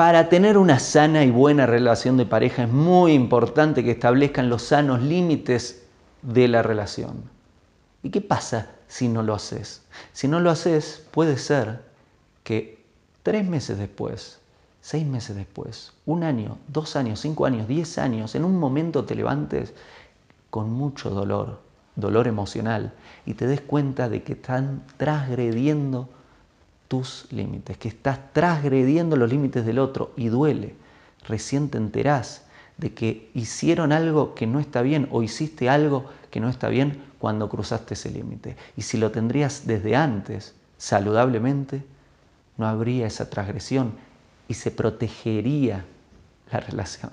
Para tener una sana y buena relación de pareja es muy importante que establezcan los sanos límites de la relación. ¿Y qué pasa si no lo haces? Si no lo haces, puede ser que tres meses después, seis meses después, un año, dos años, cinco años, diez años, en un momento te levantes con mucho dolor, dolor emocional, y te des cuenta de que están transgrediendo tus límites, que estás transgrediendo los límites del otro y duele. Recién te enterás de que hicieron algo que no está bien o hiciste algo que no está bien cuando cruzaste ese límite. Y si lo tendrías desde antes, saludablemente, no habría esa transgresión y se protegería la relación.